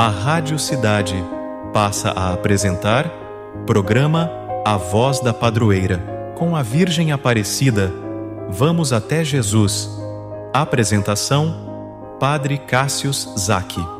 A Rádio Cidade passa a apresentar programa A Voz da Padroeira, com a Virgem Aparecida. Vamos até Jesus. Apresentação: Padre Cássius Zaki.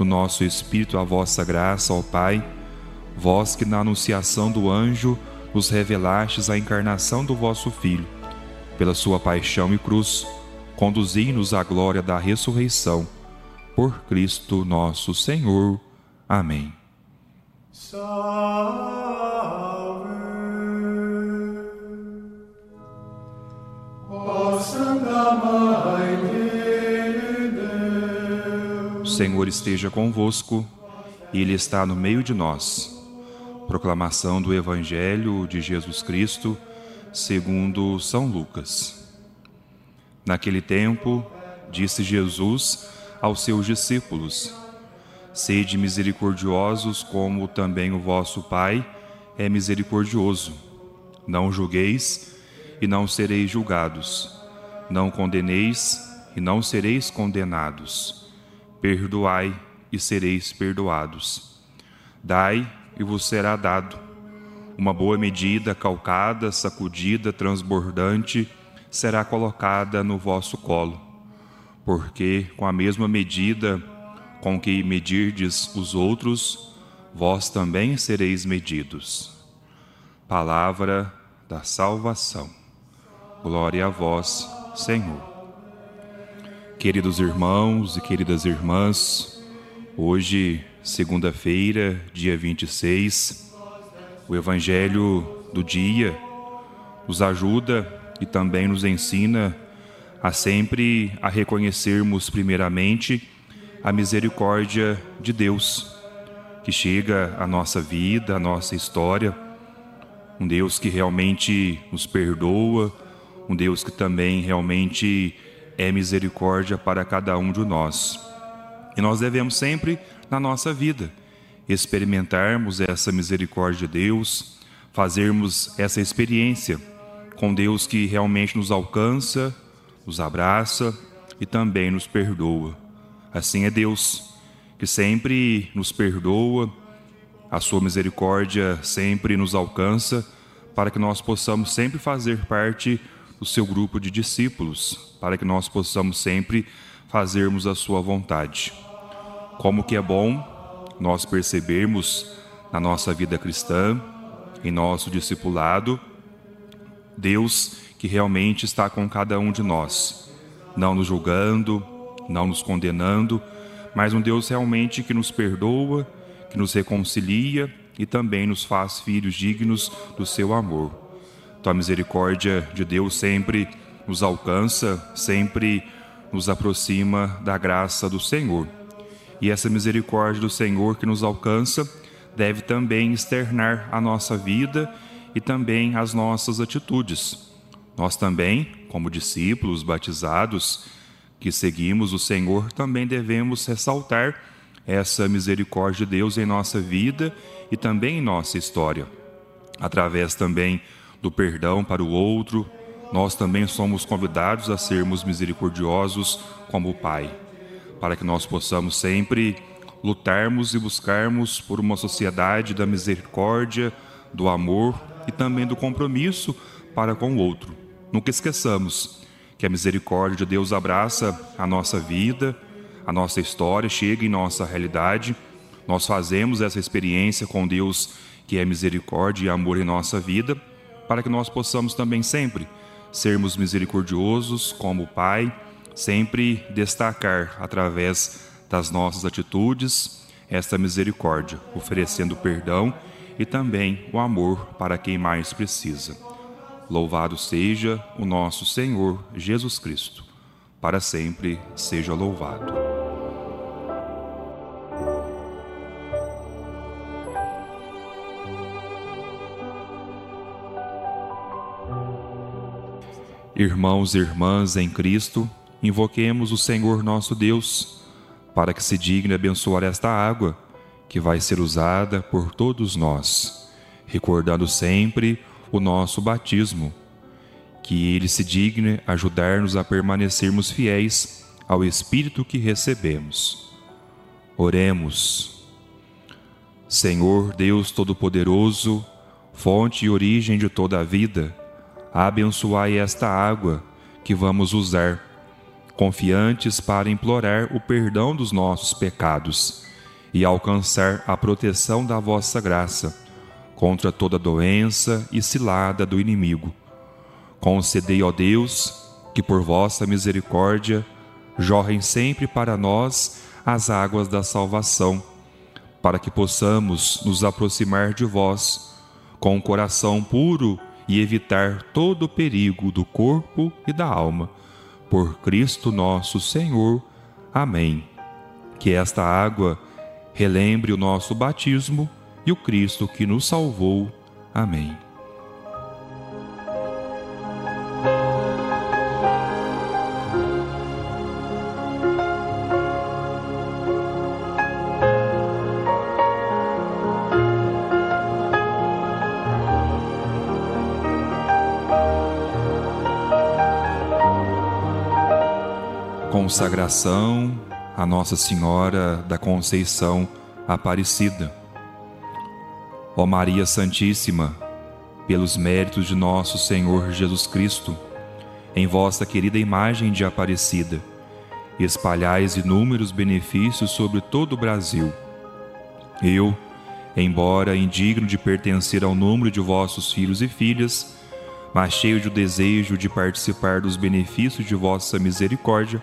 no nosso espírito a vossa graça, ó Pai, vós que na anunciação do anjo nos revelastes a encarnação do vosso Filho. Pela sua paixão e cruz, conduzi-nos à glória da ressurreição. Por Cristo nosso Senhor. Amém. Salve, ó Santa Senhor esteja convosco, Ele está no meio de nós Proclamação do Evangelho de Jesus Cristo, segundo São Lucas. Naquele tempo, disse Jesus aos seus discípulos: Sede misericordiosos, como também o vosso Pai é misericordioso. Não julgueis e não sereis julgados. Não condeneis e não sereis condenados. Perdoai e sereis perdoados. Dai e vos será dado. Uma boa medida, calcada, sacudida, transbordante, será colocada no vosso colo. Porque com a mesma medida com que medirdes os outros, vós também sereis medidos. Palavra da salvação. Glória a vós, Senhor. Queridos irmãos e queridas irmãs, hoje segunda-feira, dia 26. O Evangelho do dia nos ajuda e também nos ensina a sempre a reconhecermos primeiramente a misericórdia de Deus que chega à nossa vida, à nossa história, um Deus que realmente nos perdoa, um Deus que também realmente é misericórdia para cada um de nós. E nós devemos sempre na nossa vida. Experimentarmos essa misericórdia de Deus, fazermos essa experiência com Deus que realmente nos alcança, nos abraça e também nos perdoa. Assim é Deus, que sempre nos perdoa, a sua misericórdia sempre nos alcança, para que nós possamos sempre fazer parte do seu grupo de discípulos, para que nós possamos sempre fazermos a sua vontade. Como que é bom nós percebermos na nossa vida cristã, em nosso discipulado, Deus que realmente está com cada um de nós, não nos julgando, não nos condenando, mas um Deus realmente que nos perdoa, que nos reconcilia e também nos faz filhos dignos do seu amor. Então a misericórdia de Deus sempre nos alcança, sempre nos aproxima da graça do Senhor. E essa misericórdia do Senhor que nos alcança deve também externar a nossa vida e também as nossas atitudes. Nós também, como discípulos batizados que seguimos o Senhor, também devemos ressaltar essa misericórdia de Deus em nossa vida e também em nossa história. Através também do perdão para o outro, nós também somos convidados a sermos misericordiosos como o Pai para que nós possamos sempre lutarmos e buscarmos por uma sociedade da misericórdia, do amor e também do compromisso para com o outro. Nunca esqueçamos que a misericórdia de Deus abraça a nossa vida, a nossa história, chega em nossa realidade. Nós fazemos essa experiência com Deus que é misericórdia e amor em nossa vida, para que nós possamos também sempre sermos misericordiosos como o Pai sempre destacar através das nossas atitudes esta misericórdia, oferecendo perdão e também o amor para quem mais precisa. Louvado seja o nosso Senhor Jesus Cristo. Para sempre seja louvado. Irmãos e irmãs em Cristo, Invoquemos o Senhor nosso Deus, para que se digne abençoar esta água que vai ser usada por todos nós, recordando sempre o nosso batismo. Que ele se digne ajudar-nos a permanecermos fiéis ao Espírito que recebemos. Oremos. Senhor Deus Todo-Poderoso, fonte e origem de toda a vida, abençoai esta água que vamos usar confiantes para implorar o perdão dos nossos pecados e alcançar a proteção da vossa graça contra toda doença e cilada do inimigo. Concedei, ó Deus, que por vossa misericórdia jorrem sempre para nós as águas da salvação, para que possamos nos aproximar de vós com um coração puro e evitar todo o perigo do corpo e da alma por Cristo nosso Senhor. Amém. Que esta água relembre o nosso batismo e o Cristo que nos salvou. Amém. Consagração a Nossa Senhora da Conceição Aparecida. Ó Maria Santíssima, pelos méritos de nosso Senhor Jesus Cristo, em vossa querida imagem de Aparecida, espalhais inúmeros benefícios sobre todo o Brasil. Eu, embora indigno de pertencer ao número de vossos filhos e filhas, mas cheio de desejo de participar dos benefícios de vossa misericórdia,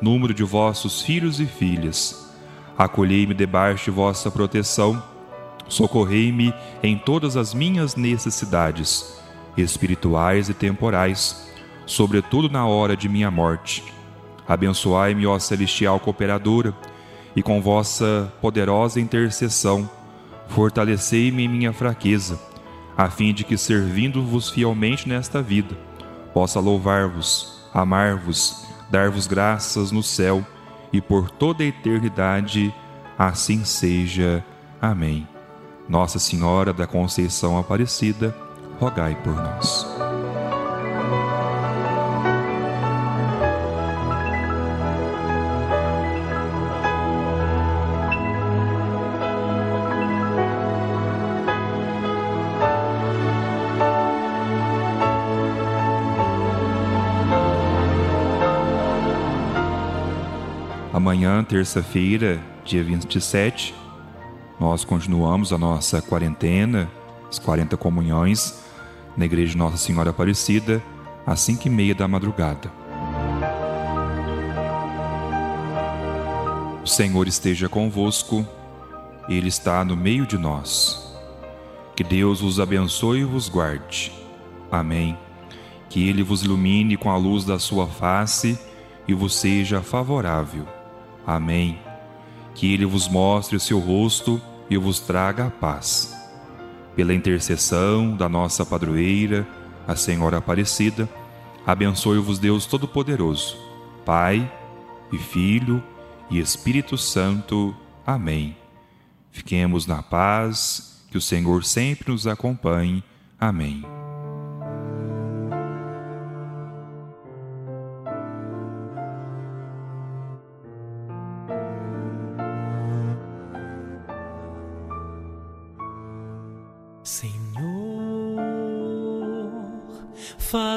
número de vossos filhos e filhas. Acolhei-me debaixo de vossa proteção, socorrei-me em todas as minhas necessidades, espirituais e temporais, sobretudo na hora de minha morte. Abençoai-me, ó celestial cooperadora, e com vossa poderosa intercessão, fortalecei-me em minha fraqueza, a fim de que, servindo-vos fielmente nesta vida, possa louvar-vos, amar-vos dar-vos graças no céu e por toda a eternidade. Assim seja. Amém. Nossa Senhora da Conceição Aparecida, rogai por nós. Amanhã, terça-feira, dia 27, nós continuamos a nossa quarentena, as 40 comunhões, na Igreja Nossa Senhora Aparecida, às 5 e meia da madrugada. O Senhor esteja convosco, Ele está no meio de nós. Que Deus vos abençoe e vos guarde. Amém. Que Ele vos ilumine com a luz da sua face e vos seja favorável. Amém. Que Ele vos mostre o seu rosto e vos traga a paz. Pela intercessão da nossa padroeira, a Senhora Aparecida, abençoe-vos Deus Todo-Poderoso, Pai e Filho e Espírito Santo. Amém. Fiquemos na paz, que o Senhor sempre nos acompanhe. Amém.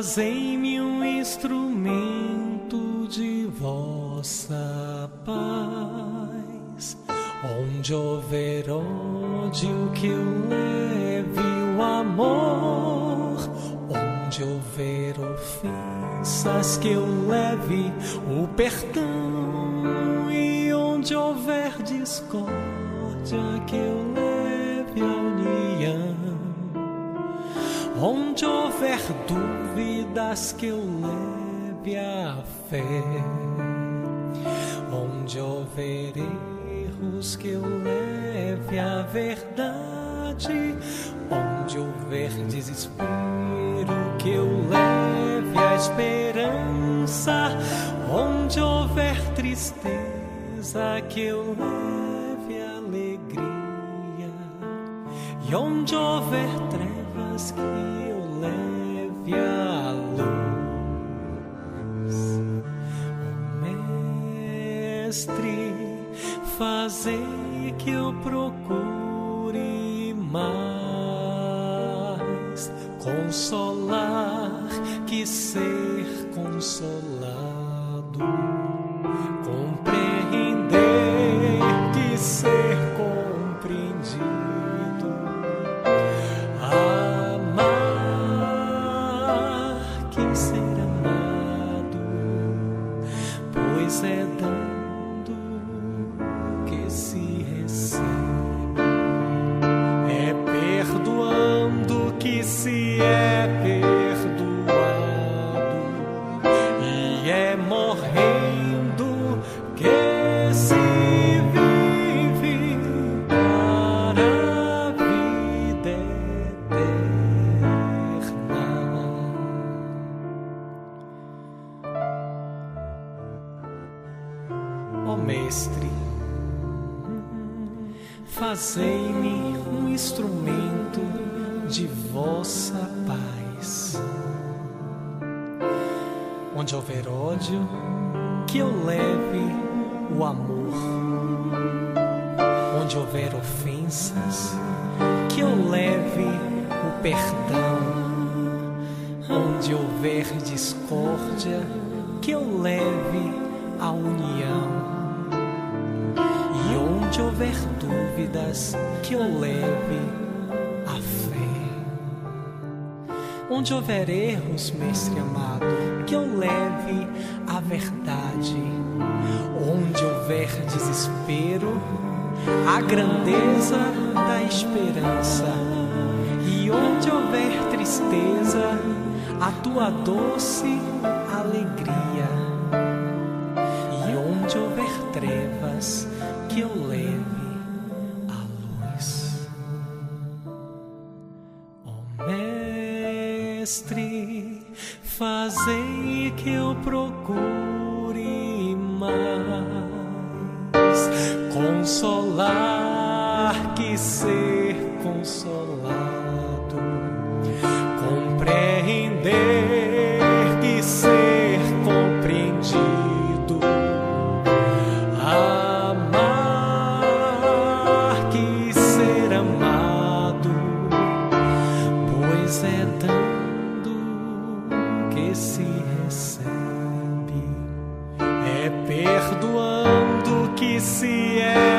Fazei-me um instrumento de vossa paz. Onde houver ódio, que eu leve o amor. Onde houver ofensas, que eu leve o perdão. E onde houver discórdia, que eu que eu leve a fé. Onde houver erros, que eu leve a verdade. Onde houver desespero, que eu leve a esperança. Onde houver tristeza, que eu leve a alegria. E onde houver trevas, que eu leve a mestre, fazei que eu procure mais. Consolar que ser consolado, Mestre, fazei-me um instrumento de vossa paz. Onde houver ódio, que eu leve o amor. Onde houver ofensas, que eu leve o perdão. Onde houver discórdia, que eu leve a união. Houver dúvidas, que eu leve a fé. Onde houver erros, Mestre amado, que eu leve a verdade. Onde houver desespero, a grandeza da esperança. E onde houver tristeza, a tua doce Mestre, fazei que eu procure mais consolar que ser consolado, é perdoando que se é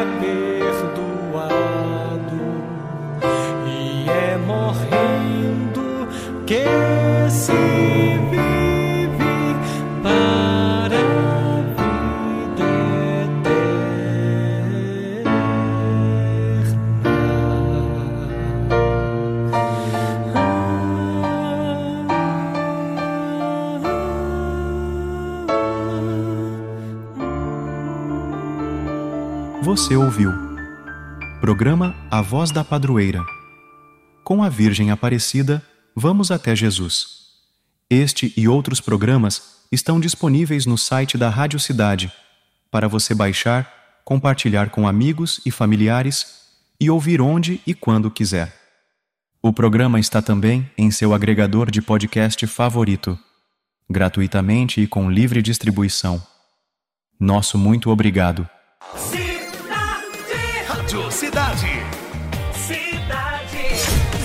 ouviu. Programa A Voz da Padroeira. Com a Virgem Aparecida, vamos até Jesus. Este e outros programas estão disponíveis no site da Rádio Cidade para você baixar, compartilhar com amigos e familiares e ouvir onde e quando quiser. O programa está também em seu agregador de podcast favorito, gratuitamente e com livre distribuição. Nosso muito obrigado. Cidade, Rádio Cidade. cidade,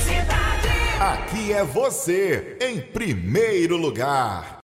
cidade. Aqui é você, em primeiro lugar.